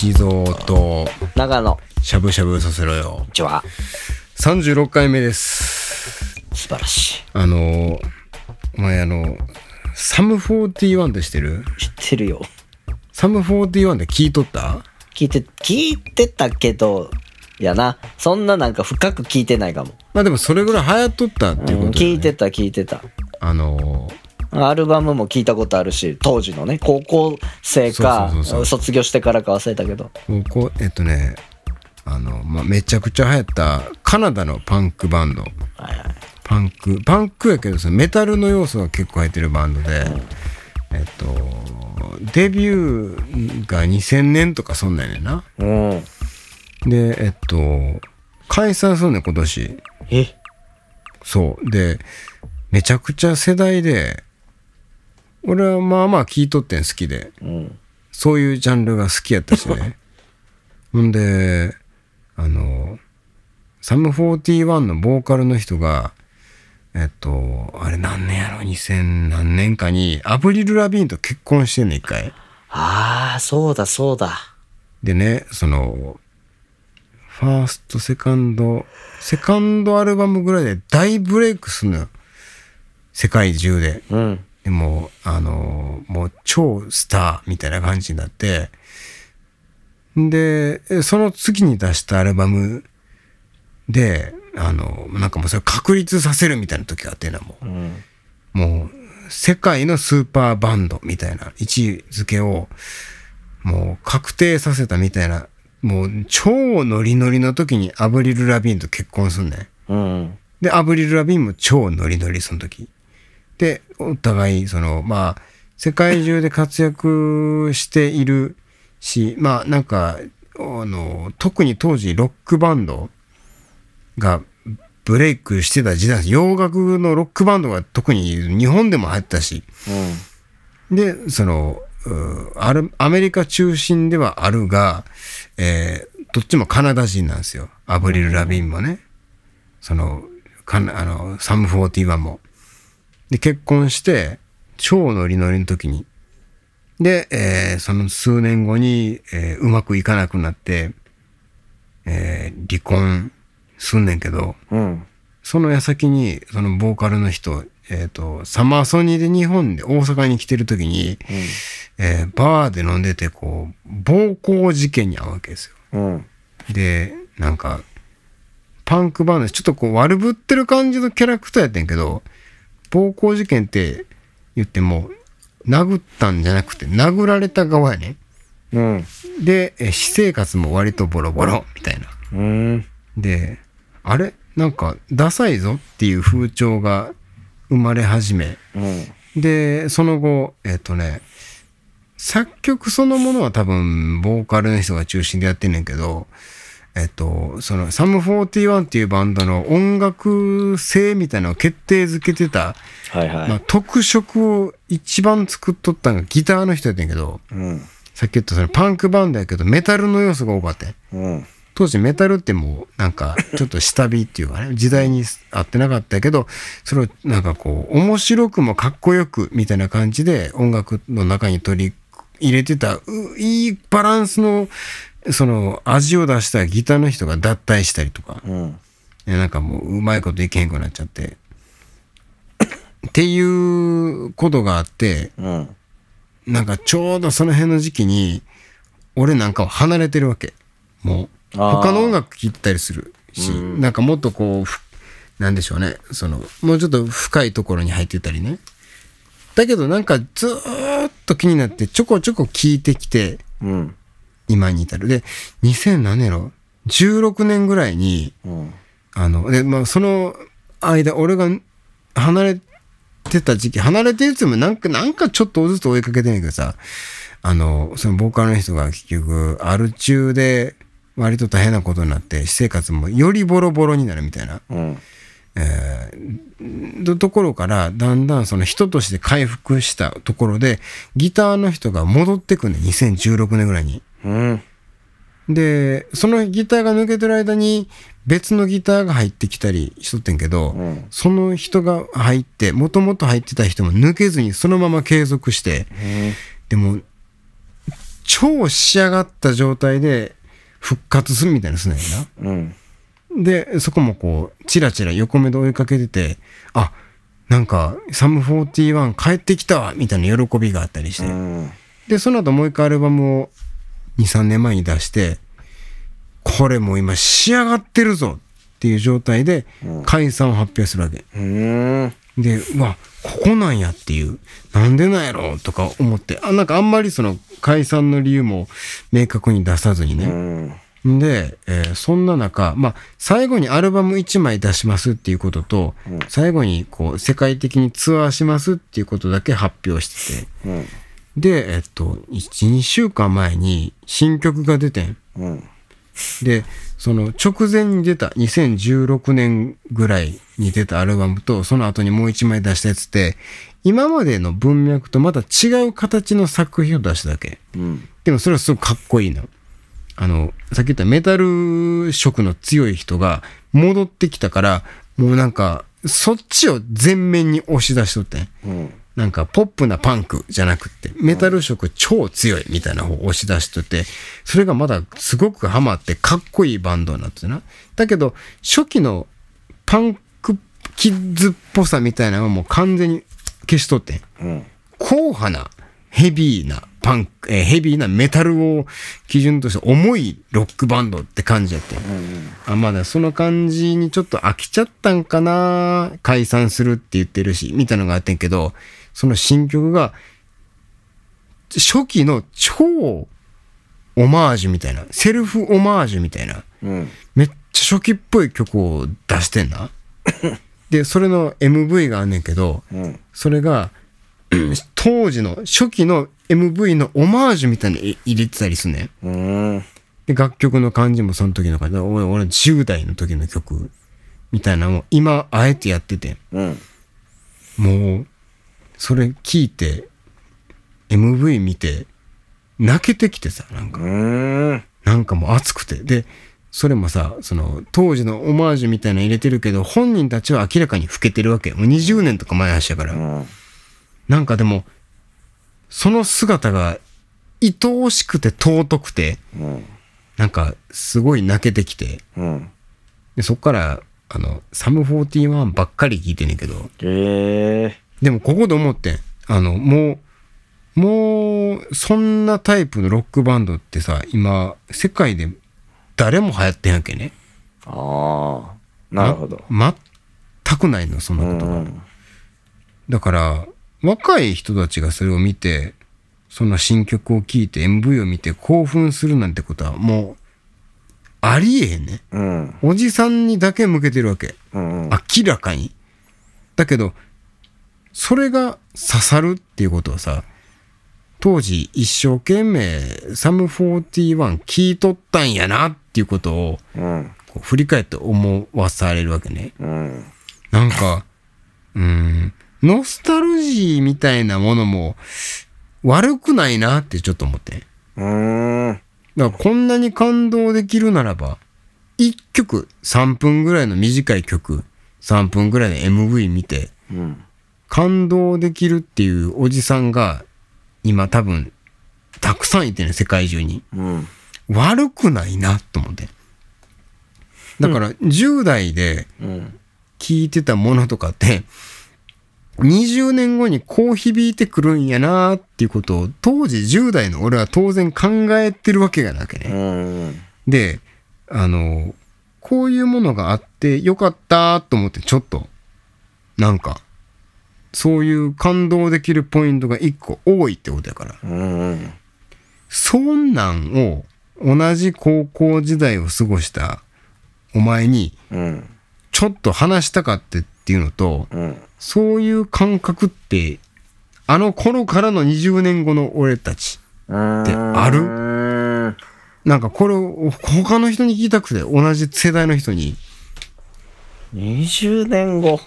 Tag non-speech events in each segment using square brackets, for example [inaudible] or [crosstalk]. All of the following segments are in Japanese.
一蔵と。長野。しゃぶしゃぶさせろよ。ちは36回目です。素晴らしあのお前あのサム41って知ってる？い知ってるよ。サム41で聞いとった？聞いて聞いてたけどやな。そんななんか深く聞いてないかも、まあでもそれぐらい流行っとったっていううんことだよね。聞いてた聞いてた。あのアルバムも聞いたことあるし当時のね高校生かそうそうそうそう。卒業してからか忘れたけど。ここえっとねあの、まあ、めちゃくちゃ流行ったカナダのパンクバンド。はいはい。パンクパンクやけどそのメタルの要素が結構入ってるバンドで、えっとデビューが2000年とかそんなんやねんな。うん。でえっと解散するねん今年。え？そう。でめちゃくちゃ世代で俺はまあまあ聞いとってん好きで。うんそういうジャンルが好きやったしね。[laughs] ほんであのサム41のボーカルの人がえっとあれ何年やろ？2000何年かにアブリル・ラビーンと結婚してんねん一回。ああそうだそうだ。でねそのファーストセカンドセカンドアルバムぐらいで大ブレイクすんのよ。世界中で。うんでもあのもう超スターみたいな感じになってでその次に出したアルバムであのなんかもうそれ確立させるみたいな時があってなもううんもう世界のスーパーバンドみたいな位置づけをもう確定させたみたいなもう超ノリノリの時にアブリル・ラビーンと結婚すんねん。うんで、アブリル・ラビーンも超ノリノリその時。で、お互い、その、まあ、世界中で活躍しているし、まあ、なんか、あの、特に当時ロックバンドがブレイクしてた時代洋楽のロックバンドが特に日本でも入ったし、で、その、うあるアメリカ中心ではあるが、えーどっちもカナダ人なんですよ。アブリル・ラビーンもね。その、かなあの、サム41も。で、結婚して、超ノリノリの時に。で、えーその数年後に、えーうまくいかなくなって、えー離婚すんねんけど、うんその矢先に、そのボーカルの人、えっ、と、サマーソニーで日本で大阪に来てる時に、えーバーで飲んでて、こう、暴行事件に遭うわけですよ。うんで、なんか、パンクバンド、ちょっとこう悪ぶってる感じのキャラクターやってんけど、暴行事件って言っても、殴ったんじゃなくて、殴られた側やね。うん。で、え私生活も割とボロボロ、みたいな。うん。で、あれ？なんか、ダサいぞっていう風潮が生まれ始め、うん。で、その後、えっ、とね、作曲そのものは多分、ボーカルの人が中心でやってんねんけど、えっ、と、その、サム41っていうバンドの音楽性みたいなのを決定づけてた、はいはい、まあ、特色を一番作っとったのがギターの人やってんけど、うん。さっき言ったそのパンクバンドやけど、メタルの要素が多かったんうん。当時メタルってもうなんかちょっと下火っていうかね時代に合ってなかったけどそれをなんかこう面白くもかっこよくみたいな感じで音楽の中に取り入れてたういいバランスのその味を出したギターの人が脱退したりとか。うん。ねなんかもううまいこといけへんくなっちゃって。っていうことがあってうん。なんかちょうどその辺の時期に俺なんかは離れてるわけ。もう他の音楽聴いたりするし、なんかもっとこうふなんでしょうね。そのもうちょっと深いところに入ってたりね。だけどなんかずーっと気になってちょこちょこ聞いてきてうん今に至る。で2000何年やろ16年ぐらいにうん。あので、まあ、その間俺が離れてた時期離れてるって言ってもなんかなんかちょっとずつ追いかけてんねんけどさあのそのボーカルの人が結局アル中で割と大変なことになって私生活もよりボロボロになるみたいな、うんえーのところからだんだんその人として回復したところでギターの人が戻ってくんねん2016年ぐらいに。うんで、そのギターが抜けてる間に別のギターが入ってきたりしとってんけど、うんその人が入って、もともと入ってた人も抜けずにそのまま継続して、でも、超仕上がった状態で復活するみたいなすんな。うん。で、そこもこう、チラチラ横目で追いかけてて、あ、なんか、サム41帰ってきたわみたいな喜びがあったりして。うん。で、その後もう一回アルバムを2、3年前に出して、これもう今仕上がってるぞっていう状態で解散を発表するわけ。うん。で、うわ、ここなんやっていう、なんでなんやろとか思って、あ、なんかあんまりその解散の理由も明確に出さずにうね。ん。で、えーそんな中、まあ、最後にアルバム1枚出しますっていうことと、最後にこう、世界的にツアーしますっていうことだけ発表してて、うん。で、えっと、1、2週間前に新曲が出てん。うん。で、その直前に出た2016年ぐらいに出たアルバムと、その後にもう一枚出したやつって、今までの文脈とまた違う形の作品を出しただけ。うん。でもそれはすごくかっこいいの。あの、さっき言ったメタル色の強い人が戻ってきたから、もうなんか、そっちを全面に押し出しとってん。うん。なんかポップなパンクじゃなくって、メタル色超強いみたいな方を押し出しとって、それがまだすごくハマってかっこいいバンドになってな。だけど、初期のパンクキッズっぽさみたいなのはもう完全に消しとってん。硬派なヘビーなパンク、えーヘビーなメタルを基準として重いロックバンドって感じやってん。あ、まだその感じにちょっと飽きちゃったんかな解散するって言ってるし、みたいなのがあってんけど、その新曲が、初期の超オマージュみたいな、セルフオマージュみたいな、うん。めっちゃ初期っぽい曲を出してんな。[laughs] で、それの MV があんねんけど、うん。それが、当時の初期の MV のオマージュみたいに入れてたりすんねん。うん。で、楽曲の感じもその時の感じ。俺、俺10代の時の曲みたいなのを今、あえてやってて。うん。もう、それ聞いて、MV 見て、泣けてきてさ、なんか、うん。なんかもう熱くて。で、それもさ、その、当時のオマージュみたいなの入れてるけど、本人たちは明らかに老けてるわけよ。もう20年とか前足やから。うん。なんかでも、その姿が、愛おしくて尊くて、うん。なんか、すごい泣けてきて、うん。で、そっから、あの、サム41ばっかり聞いてんねんけど、ええでもここで思ってん。あの、もう、もう、そんなタイプのロックバンドってさ、今、世界で誰も流行ってんやんけね。ああ。なるほど。ま。全くないの、そんなうことが。ん。だから、若い人たちがそれを見て、その新曲を聴いて MV を見て興奮するなんてことはもう、ありえへんね。うん。おじさんにだけ向けてるわけ。うん。明らかに。だけど、それが刺さるっていうことはさ、当時一生懸命サム41聞いとったんやなっていうことを振り返って思わされるわけね。うん。なんか、うーん、ノスタルジーみたいなものも悪くないなってちょっと思って。うん。だからこんなに感動できるならば、一曲3分ぐらいの短い曲、3分ぐらいの MV 見て、うん。感動できるっていうおじさんが今多分たくさんいてね、世界中に。うん。悪くないなと思って。だから10代でうん。聞いてたものとかって、20年後にこう響いてくるんやなっていうことを当時10代の俺は当然考えてるわけがなくね。うん。で、あの、こういうものがあってよかったと思ってちょっと、なんか、そういう感動できるポイントが一個多いってことやから。うん。そんなんを同じ高校時代を過ごしたお前にうん。ちょっと話したかってっていうのと、うん。そういう感覚って、あの頃からの20年後の俺たち。ってある？るなんかこれを他の人に聞きたくて、同じ世代の人に。20年後。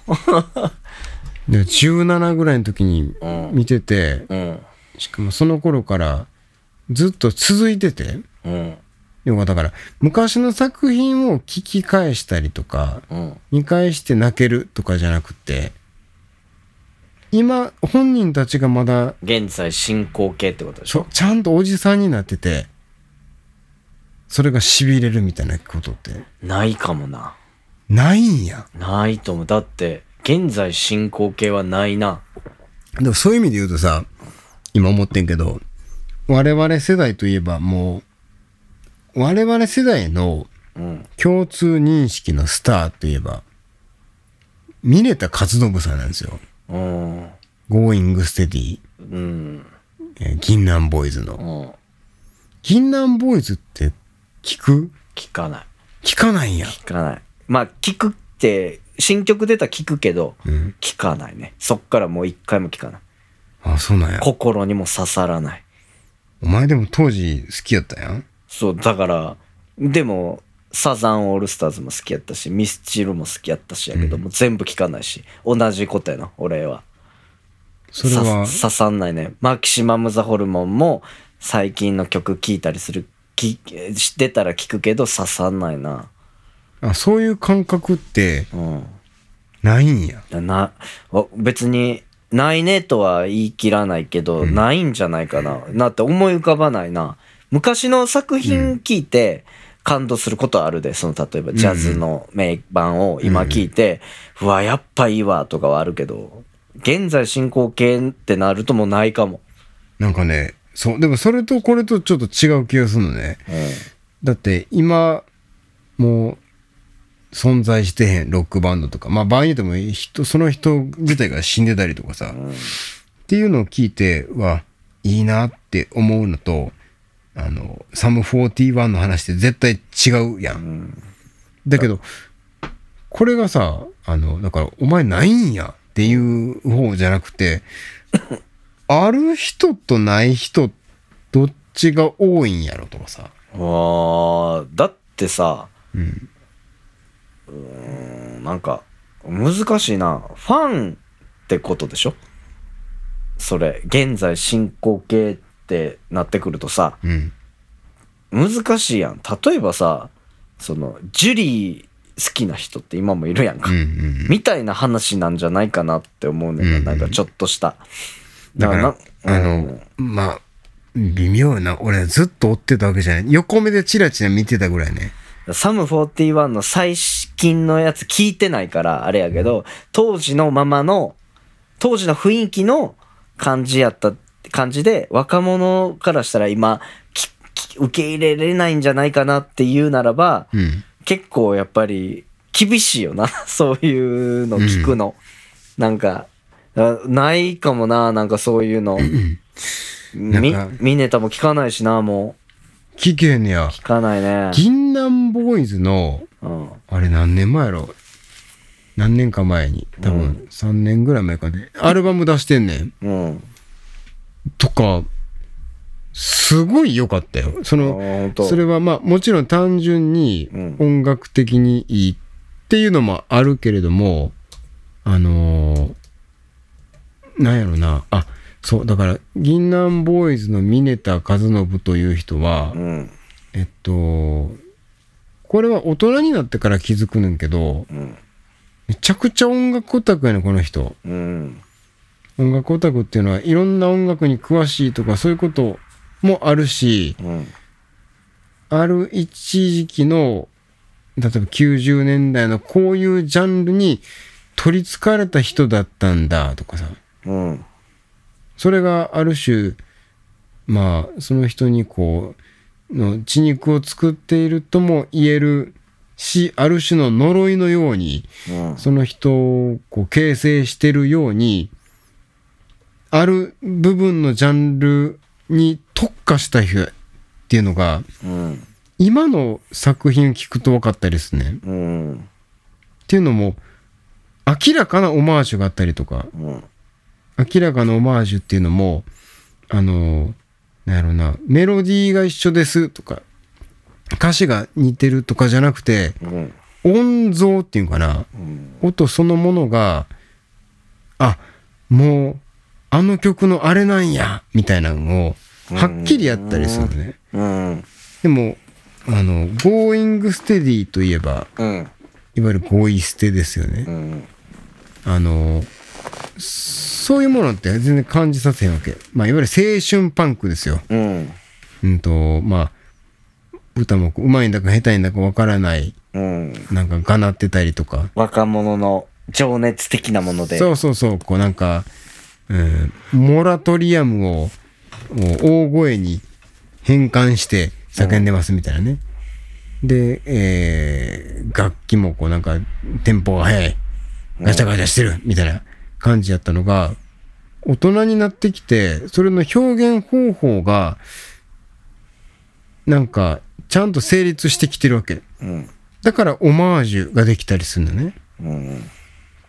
[laughs] で17ぐらいの時にうん。見てて、うん。しかもその頃からずっと続いてて、うん。要はだから昔の作品を聞き返したりとか、うん。見返して泣けるとかじゃなくて、今本人たちがまだ現在進行形ってことでしょ？ちゃんとおじさんになっててそれがしびれるみたいなことってないかもな。ないんやないと思う。だって、現在進行形はないな。でもそういう意味で言うとさ今思ってんけど我々世代といえばもう我々世代のうん。共通認識のスターといえば峰田勝信さんなんですようん。「Going Steady うん。」えー銀杏ボーイズのうん。銀杏ボーイズって聞く？聞かない。聞かないんや聞かない。まあ、聞くって、新曲出たら聞くけど、うん聞かないね。そっからもう一回も聞かない。あそうなんや心にも刺さらない。お前でも当時好きやったやんそう、だから、でも、サザンオールスターズも好きやったし、ミスチルも好きやったしやけど、もう全部聞かないし、同じことやな、俺は。それは？さ刺さんないね。マキシマムザホルモンも最近の曲聴いたりする、き知ってたら聞くけど刺さんないな。あそういう感覚ってうん。ないんやな、わ別に、ないねとは言い切らないけど、ないんじゃないかな。なって思い浮かばないな。昔の作品聞いて感動することはあるで、その例えばジャズの名盤を今聞いて、うわ、やっぱいいわとかはあるけど、現在進行形ってなるともうないかも。なんかねそうでもそれとこれとちょっと違う気がするのね。うだって今もう存在してへんロックバンドとかまあ場合によっても人その人自体が死んでたりとかさ、っていうのを聞いてはいいなって思うのとあのサム41の話って絶対違うやん、だけどこれがさあのだからお前ないんやっていう方じゃなくて [laughs] ある人とない人どっちが多いんやろとかさん。わーだってさ、うんうーん、なんか、難しいな。ファンってことでしょ？それ、現在進行形ってなってくるとさ、うん難しいやん。例えばさ、その、ジュリー好きな人って今もいるやんか。うんうんみたいな話なんじゃないかなって思うねんな。うんなんかちょっとした。だからなあの、まあ微妙な俺ずっと追ってたわけじゃない横目でチラチラ見てたぐらいねサム41の最近のやつ聞いてないからあれやけど、当時のままの、当時の雰囲気の感じやった感じで、若者からしたら今、きき受け入れれないんじゃないかなっていうならば、うん結構やっぱり厳しいよな。[laughs] そういうの聞くの。なんか、あないかもな、なんかそういうの。みミネタも聞かないしな、も聞けへんねやう。聞かないね。銀杏ボーイズのうん。あれ何年前やろ？何年か前に多分3年ぐらい前かねアルバム出してんねんうん。とかすごい良かったよそのそれはまあもちろん単純にうん音楽的にいいっていうのもあるけれどもあのーなんやろなあそうだから銀杏ボーイズの峰田和信という人は、うん。えっとこれは大人になってから気づくねんけどうん。めちゃくちゃ音楽オタクやねこの人うん。音楽オタクっていうのはいろんな音楽に詳しいとかそういうこともあるしうん。ある一時期の例えば90年代のこういうジャンルに取りつかれた人だったんだとかさうん。それがある種まあその人にこうの血肉を作っているとも言えるしある種の呪いのようにうん。その人をこう形成してるようにある部分のジャンルに特化した人っていうのがうん。今の作品聞くと分かったりするねん。っうん。ていうのも明らかなオマージュがあったりとかうん。明らかなオマージュっていうのもあのなんやろなメロディーが一緒ですとか歌詞が似てるとかじゃなくてうん。音像っていうかなうん。音そのものがあもうあの曲のあれなんやみたいなのをはっきりやったりするのねうん。でもあの「Going Steady」といえばうん。いわゆる「ゴイ捨て」ですよねうん。あのそういうものって全然感じさせへんわけ。まあ、いわゆる青春パンクですよ。うん。うんと、まあ、歌もうまいんだか下手いんだかわからない、うん。なんかがなってたりとか。若者の情熱的なもので。そうそうそう、こうなんか、うん、モラトリアムを大声に変換して叫んでますみたいなね。で、えー楽器もこうなんかテンポが速い、ガチャガチャしてるみたいな感じやったのが、大人になってきて、それの表現方法が、なんか、ちゃんと成立してきてるわけ。うん。だからオマージュができたりするんだね。うん。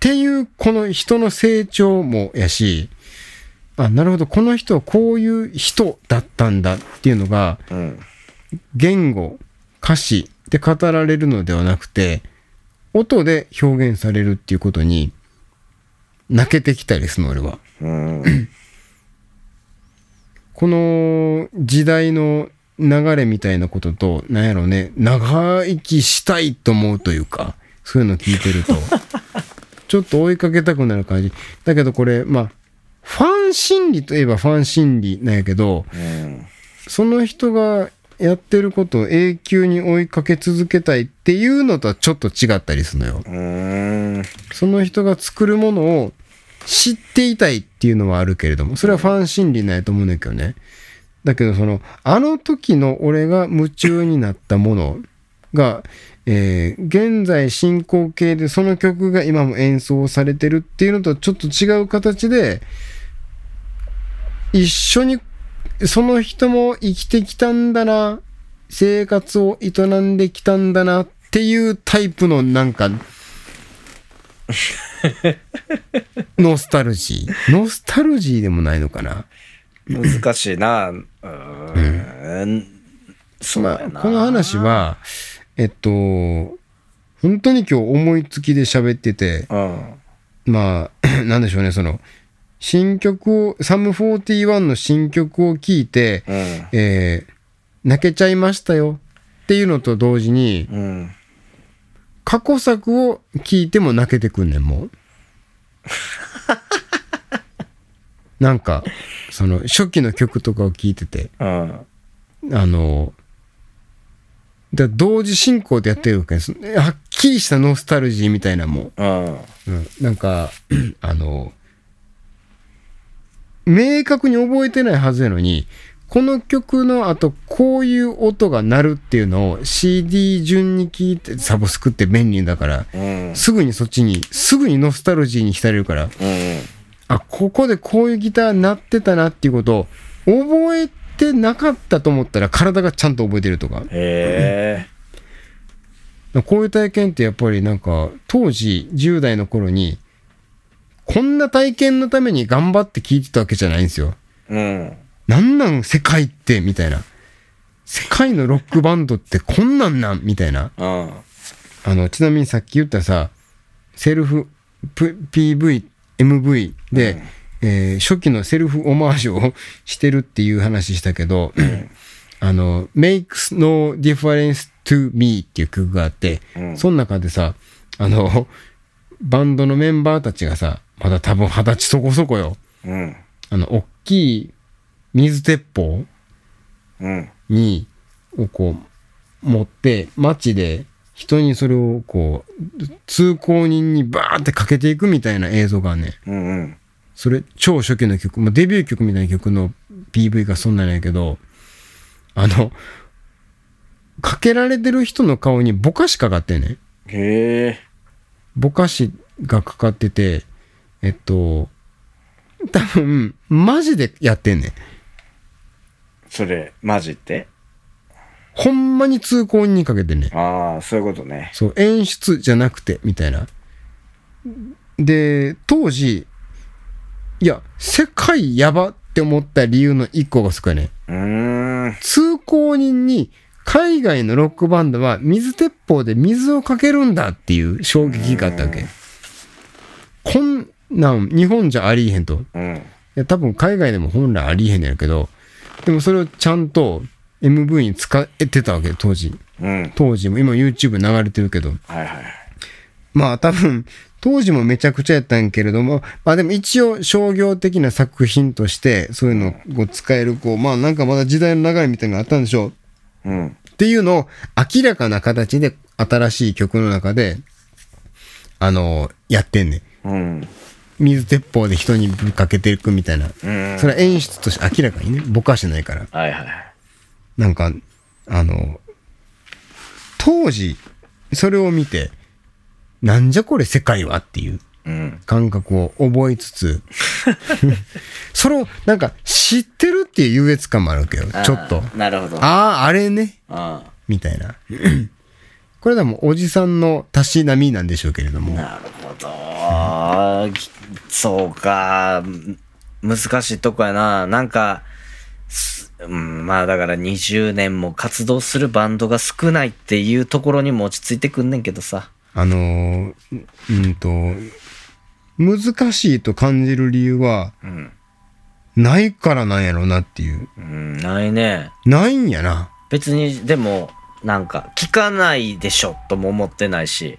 っていうこの人の成長もやしあなるほどこの人はこういう人だったんだっていうのがうん。言語歌詞で語られるのではなくて音で表現されるっていうことに泣けてきたりするの俺は。うん。この時代の流れみたいなこととなんやろうね長生きしたいと思うというかそういうの聞いてるとちょっと追いかけたくなる感じだけどこれまあファン心理といえばファン心理なんやけどうん。その人がやってることを永久に追いかけ続けたいっていうのとはちょっと違ったりするのよ。うん。その人が作るものを知っていたいっていうのはあるけれども、それはファン心理なんやと思うんだけどね。だけど、その、あの時の俺が夢中になったものが、えー現在進行形でその曲が今も演奏されてるっていうのとちょっと違う形で、一緒にその人も生きてきたんだな、生活を営んできたんだなっていうタイプのなんか、[laughs] ノスタルジー。ノスタルジーでもないのかな。難しいな。うーん。そうやな。まあ、この話は、えっと、本当に今日思いつきで喋ってて、うん。まあ、[clears throat] なんでしょうね、その、新曲を、サム41の新曲を聴いて、うん。えー泣けちゃいましたよっていうのと同時に、うん。過去作を聴いても泣けてくんねん、もう。[laughs] なんか、その、初期の曲とかを聴いてて、うん。あの、だ同時進行でやってるわけです。はっきりしたノスタルジーみたいなもん。うん。うん、なんか、[clears throat] あの、明確に覚えてないはずやのに、この曲の後、こういう音が鳴るっていうのを CD 順に聞いて、サブスクって便利だから、うん。すぐにそっちに、すぐにノスタルジーに浸れるから、うん。あ、ここでこういうギター鳴ってたなっていうことを覚えてなかったと思ったら体がちゃんと覚えてるとか。へえ。こういう体験ってやっぱりなんか当時10代の頃にこんな体験のために頑張って聞いてたわけじゃないんですよ。うん。なんなん世界ってみたいな。世界のロックバンドってこんなんなん？みたいな。うん。あの、ちなみにさっき言ったさ、セルフプ PV、MV で、えー初期のセルフオマージュをしてるっていう話したけど、あの、Makes No Difference to Me っていう曲があって、うんその中でさ、あの、バンドのメンバーたちがさ、まだ多分二十歳そこそこよ。うん。あの、大きい水鉄砲うん。に、をこう、持って、街で人にそれをこう、通行人にバーってかけていくみたいな映像がね、うん。うん。それ超初期の曲、まあ、デビュー曲みたいな曲の PV がそんなんやけど、あの、かけられてる人の顔にぼかしかかってんね。へえ。ぼかしがかかってて、えっと、多分、マジでやってんねん。それ、マジって？ほんまに通行人にかけてんねん。ああ、そういうことね。そう、演出じゃなくて、みたいな。で、当時、いや、世界やばって思った理由の一個がそこやね。通行人に海外のロックバンドは水鉄砲で水をかけるんだっていう衝撃があったわけ。こんなん日本じゃありえへんと。いうん。や、多分海外でも本来ありえへんやけど、でもそれをちゃんと MV に使えてたわけ、当時。うん。当時も、今 YouTube 流れてるけど。はいはいはい。まあ多分、当時もめちゃくちゃやったんやけれども、まあでも一応商業的な作品として、そういうのを使える、こう、まあなんかまだ時代の流れみたいなのがあったんでしょう。うん。っていうのを明らかな形で新しい曲の中で、あの、やってんねん。うん。水鉄砲で人にぶっかけていくみたいな。うん。それは演出として明らかにね、ぼかしてないから。はいはい。なんか、あの、当時、それを見て、なんじゃこれ世界はっていううん。感覚を覚えつつ、[laughs] それをなんか知ってるっていう優越感もあるわけよ、ちょっと。なるほど。あああ、あれね、あみたいな。[clears throat] これでもおじさんのたしなみなんでしょうけれども。なるほど。[laughs] そうか。む難しいとこやな。なんか、すうん、まあだから20年も活動するバンドが少ないっていうところにも落ち着いてくんねんけどさ。あのーうんと、難しいと感じる理由は、うん。ないからなんやろなっていう。うん、ないね。ないんやな。別に、でも、なんか、聞かないでしょとも思ってないし、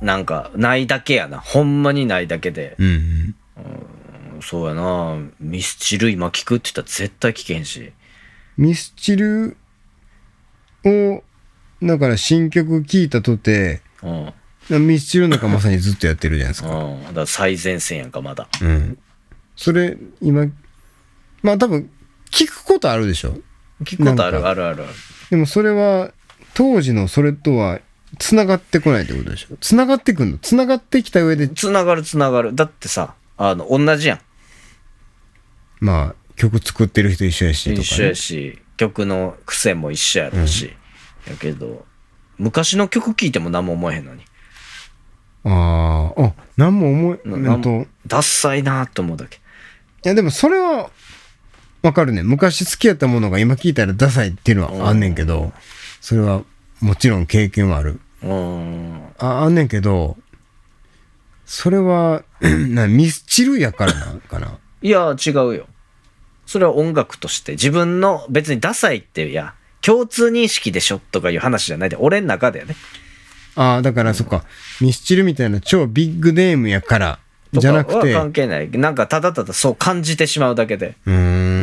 なんか、ないだけやな。ほんまにないだけで。うんうん。そうやな。ミスチル今聞くって言ったら絶対聞けへんし。ミスチルを、だから新曲聴いたとて、うん。ミスチルなんかまさにずっとやってるじゃないですか。うん。だから最前線やんか、まだ。うん。それ、今、まあ多分、聞くことあるでしょ？聞くことあるなんかあるあるある。でもそれは、当時のそれとは、繋がってこないってことでしょ？繋がってくんの？繋がってきた上で、つながるつながる。だってさ、あの、同じやん。まあ、曲作ってる人一緒やし、とか、ね。一緒やし、曲の癖も一緒やろし。やけど、昔の曲聴いても何も思えへんのに。ああ、あ、なんも思え、ななんと、いダッサいなと思うだけ。やでもそれは、わかるね。昔好きやったものが今聞いたらダサいっていうのはあんねんけど、それはもちろん経験はある。ああんねんけど、それは、[clears throat] なミスチルやからなんかな。いや、違うよ。それは音楽として、自分の別にダサいって、いや、共通認識でしょとかいう話じゃないで、俺の中でやね。ああ、だからそっか、ミスチルみたいな超ビッグネームやから、じゃなくて、関係ない。なんかただただそう感じてしまうだけで、ー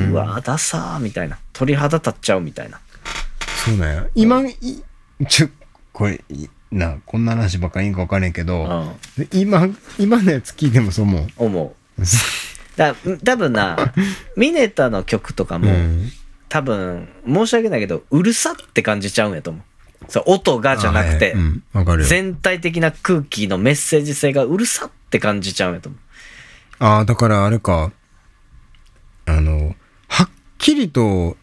んう、わダサーみたいな。鳥肌立っちゃうみたいな。そうなんや。今、いちょ、これ、いな、こんな話ばっかりいいんか分からんけうど、ん。今、今のやつ聞いてもそう思う？思う。だ多分な、[laughs] ミネタの曲とかも、うん多分、申し訳ないけど、うるさって感じちゃうんやと思う。そう、音がじゃなくてあ、うん。全体的な空気のメッセージ性がうるさって感じちゃうんやと思う。ああ、だからあれか、あの、はっきりと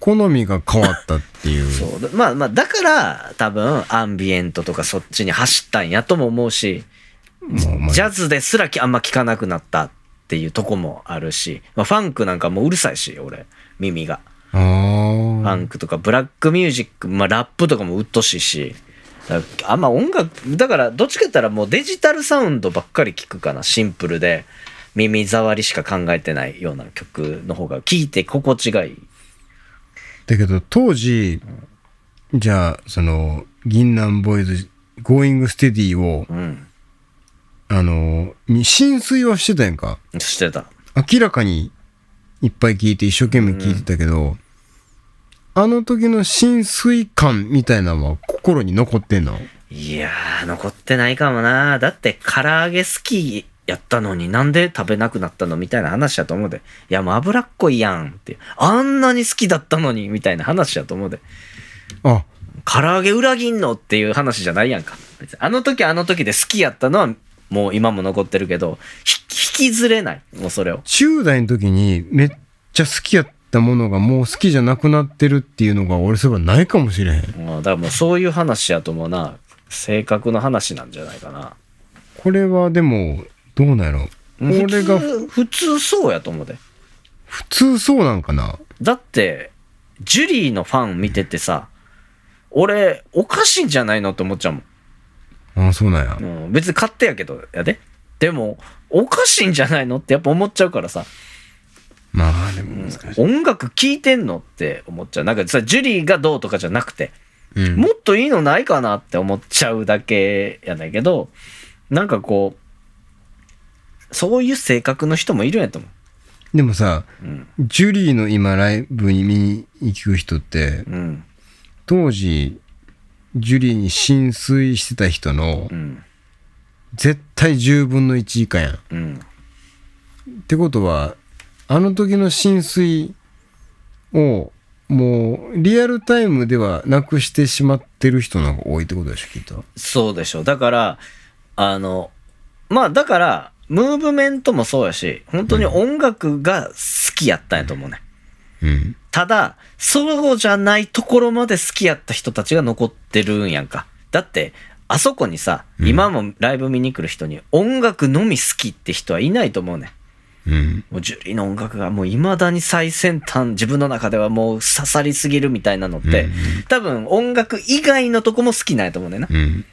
好みが変わったっていう。[laughs] そう。だまあまあ、だから、多分、アンビエントとかそっちに走ったんやとも思うし、まあジャズですらきあんま聞かなくなったっていうとこもあるし、まあ、ファンクなんかもううるさいし、俺、耳が。あフあ。ァンクとかブラックミュージック、まあラップとかもうっとうしいし、あんま音楽、だからどっちか言ったらもうデジタルサウンドばっかり聞くかな、シンプルで。耳障りしか考えてないような曲の方が聴いて心地がいい。だけど当時、じゃあ、その、銀杏ボーイズ、Going Steady を、うん。あの、に浸水はしてたやんか。してた。明らかにいっぱい聞いて一生懸命聞いてたけど、あの時の浸水感みたいなのは心に残ってんの？いやー、残ってないかもな。だって、唐揚げ好きやったのになんで食べなくなったのみたいな話やと思うで。いや、もう脂っこいやんって。あんなに好きだったのにみたいな話やと思うで。あ、唐揚げ裏切んのっていう話じゃないやんか。別にあの時あの時で好きやったのは、もう今も残ってるけど、ひ引きずれない。もうそれを。10代の時にめっちゃ好きやったものがもう好きじゃなくなってるっていうのが俺そういえばないかもしれへん。もうだからもうそういう話やと思うな。性格の話なんじゃないかな。これはでも、どうなんやろ俺が普通、普通そうやと思うで。普通そうなんかなだって、ジュリーのファン見ててさ、俺、おかしいんじゃないのって思っちゃうもん。ああ、そうなんや。うん、別に勝手やけど、やで。でも、おかしいんじゃないのってやっぱ思っちゃうからさ、まあでも難しい。音楽聴いてんのって思っちゃう。なんかさ、ジュリーがどうとかじゃなくて、うんもっといいのないかなって思っちゃうだけやねんけど、なんかこう、そういう性格の人もいるんやと思う。でもさ、うん。ジュリーの今ライブに見に行く人って、うん。当時、ジュリーに浸水してた人のうん。絶対10分の1以下やん。っうん。てことは、あの時の浸水をもうリアルタイムではなくしてしまってる人の方が多いってことでしょ、きっと。そうでしょ。だから、あの、まあだから、ムーブメントもそうやし、本当に音楽が好きやったんやと思うね。うん。ただ、そうじゃないところまで好きやった人たちが残ってるんやんか。だって、あそこにさ、今もライブ見に来る人に音楽のみ好きって人はいないと思うね。うん。もうジュリーの音楽がもう未だに最先端、自分の中ではもう刺さりすぎるみたいなのって、多分音楽以外のとこも好きなんやと思うねんな。うん。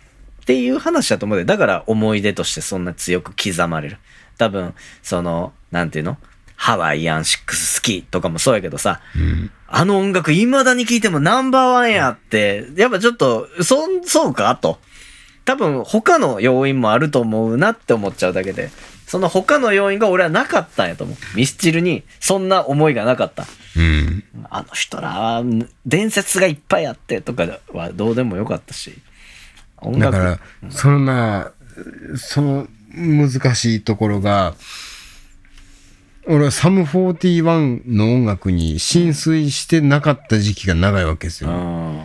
っていう話だと思うで、だから思い出としてそんな強く刻まれる。多分、その、なんていうの？ハワイアンシックス好きとかもそうやけどさ、うん。あの音楽未だに聴いてもナンバーワンやって、やっぱちょっと、そん、そうか？と。多分他の要因もあると思うなって思っちゃうだけで、その他の要因が俺はなかったんやと思う。ミスチルにそんな思いがなかった。うん。あの人らは伝説がいっぱいあってとかはどうでもよかったし。音楽だから、そんな、その難しいところが、俺はサム41の音楽に浸水してなかった時期が長いわけですよ。うん。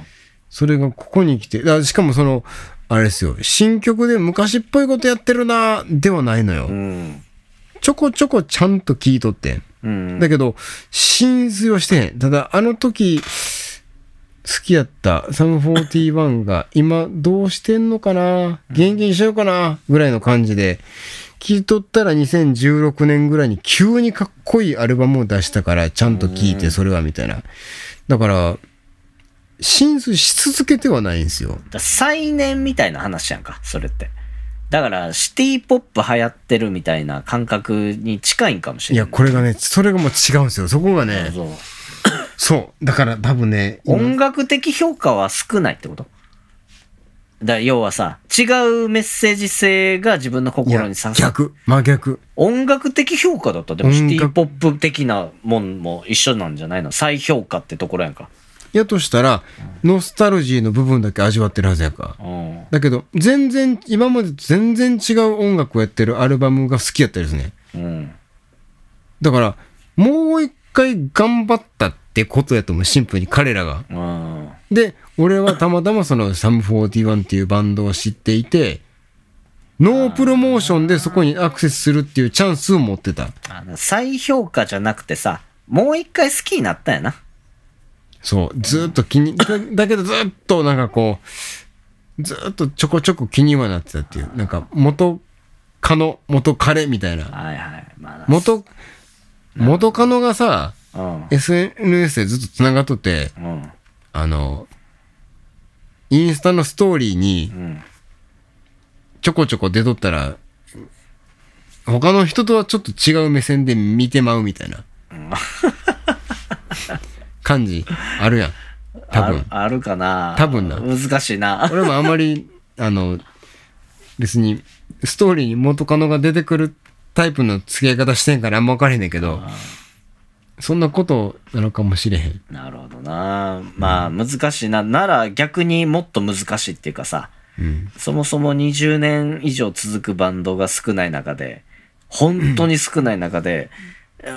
それがここに来て、だしかもその、あれですよ、新曲で昔っぽいことやってるな、ではないのよ。うん。ちょこちょこちゃんと聞いとってん。うん。だけど、浸水をしてへん。ただ、あの時、好きやったサム41が今どうしてんのかな元気にしようかなぐらいの感じで、聞いとったら2016年ぐらいに急にかっこいいアルバムを出したから、ちゃんと聞いて、それはみたいな。だから、浸水し続けてはないんですよ。だ再燃みたいな話やんか、それって。だから、シティポップ流行ってるみたいな感覚に近いんかもしいや、れない。これがね、それがもう違うんですよ。そこがね、そう。だから多分ね、今音楽的評価は少ないってこと？だ要はさ、違うメッセージ性が自分の心に刺さる。逆、真逆。音楽的評価だったらでもシティポップ的なもんも一緒なんじゃないの？再評価ってところやんか。やとしたら、ノスタルジーの部分だけ味わってるはずやか。うん。だけど、全然、今までと全然違う音楽をやってるアルバムが好きやったですね。うん。だから、もう一回頑張ったってことやと思う、シンプルに彼らが。うん。で、俺はたまたまそのサム41っていうバンドを知っていて、ノープロモーションでそこにアクセスするっていうチャンスを持ってた。再評価じゃなくてさ、もう一回好きになったんやな。そう、ずーっと気に、だ [laughs] だけどずーっとなんかこう、ずーっとちょこちょこ気にはなってたっていう、なんか元カノ、元彼みたいな。はいはい。まあ、元、元カノがさ、うん。SNS でずっと繋がっとって、うん。あの、インスタのストーリーにうん。ちょこちょこ出とったら、他の人とはちょっと違う目線で見てまうみたいな感じあるやん。多分。あるあるかな多分な難しいな。俺もあんまり、あの、別に、ストーリーに元カノが出てくるタイプの付き合い方してんからあんま分からへんねんけど、そんなことなのかもしれへん。なるほどな。まあ難しいな。なら逆にもっと難しいっていうかさ、うん。そもそも20年以上続くバンドが少ない中で、本当に少ない中で、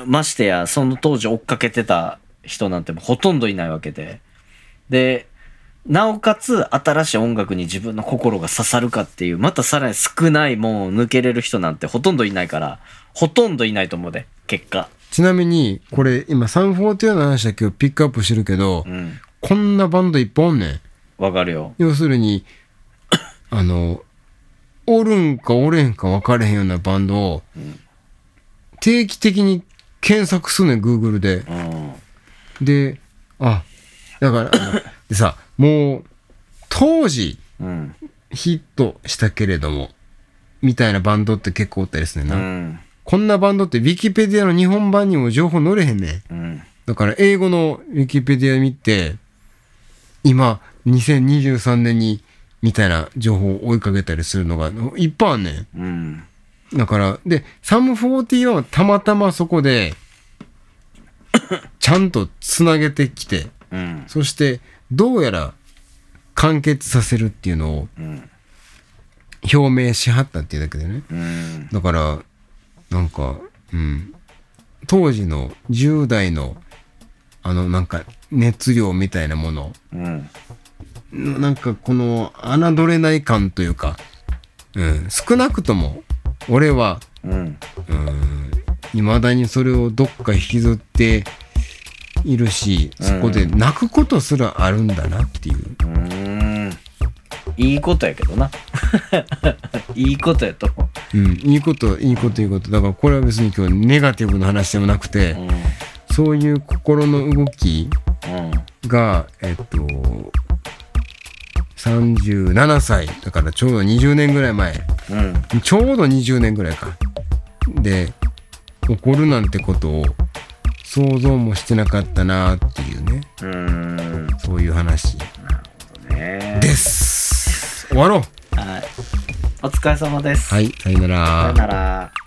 ましてやその当時追っかけてた人なんてもうほとんどいないわけで。で、なおかつ新しい音楽に自分の心が刺さるかっていう、またさらに少ないもんを抜けれる人なんてほとんどいないから、ほとんどいないと思うで、結果。ちなみに、これ今340の話だけをピックアップしてるけど、うん。こんなバンドいっぱいおんねん。わかるよ。要するに、[coughs] あの、おるんかおれんか分かれへんようなバンドを、定期的に検索すんねん、Google で。うん。で、あ、だから、でさ、もう、当時うん。ヒットしたけれども、みたいなバンドって結構おったりすんねんうな。ん。こんなバンドって Wikipedia の日本版にも情報載れへんねん。うん。だから英語の Wikipedia 見て、今、2023年にみたいな情報を追いかけたりするのがいっぱいあんねん。うん。だから、で、サム41はたまたまそこで、[coughs] ちゃんとつなげてきて、うん。そして、どうやら完結させるっていうのをうん。表明しはったっていうだけでね。うん。だから、なんか、うん。当時の10代の、あの、なんか、熱量みたいなもの、うん。なんかこの、侮れない感というか、うん、少なくとも、俺は、うん。うん、未だにそれをどっか引きずっているし、そこで泣くことすらあるんだなっていう。うん。いいことやけどな。[laughs] いいことやと思うん、いいこと、いいこと、いいこと。だからこれは別に今日ネガティブな話でもなくて、う。うん。そういう心の動きうん。が、えっと、37歳、だからちょうど20年ぐらい前、うん。ちょうど20年ぐらいか。で、起こるなんてことを想像もしてなかったなっていうね、うん。そういう話ねです。終わろうはい。お疲れ様です。はい、さよなさよら。なら。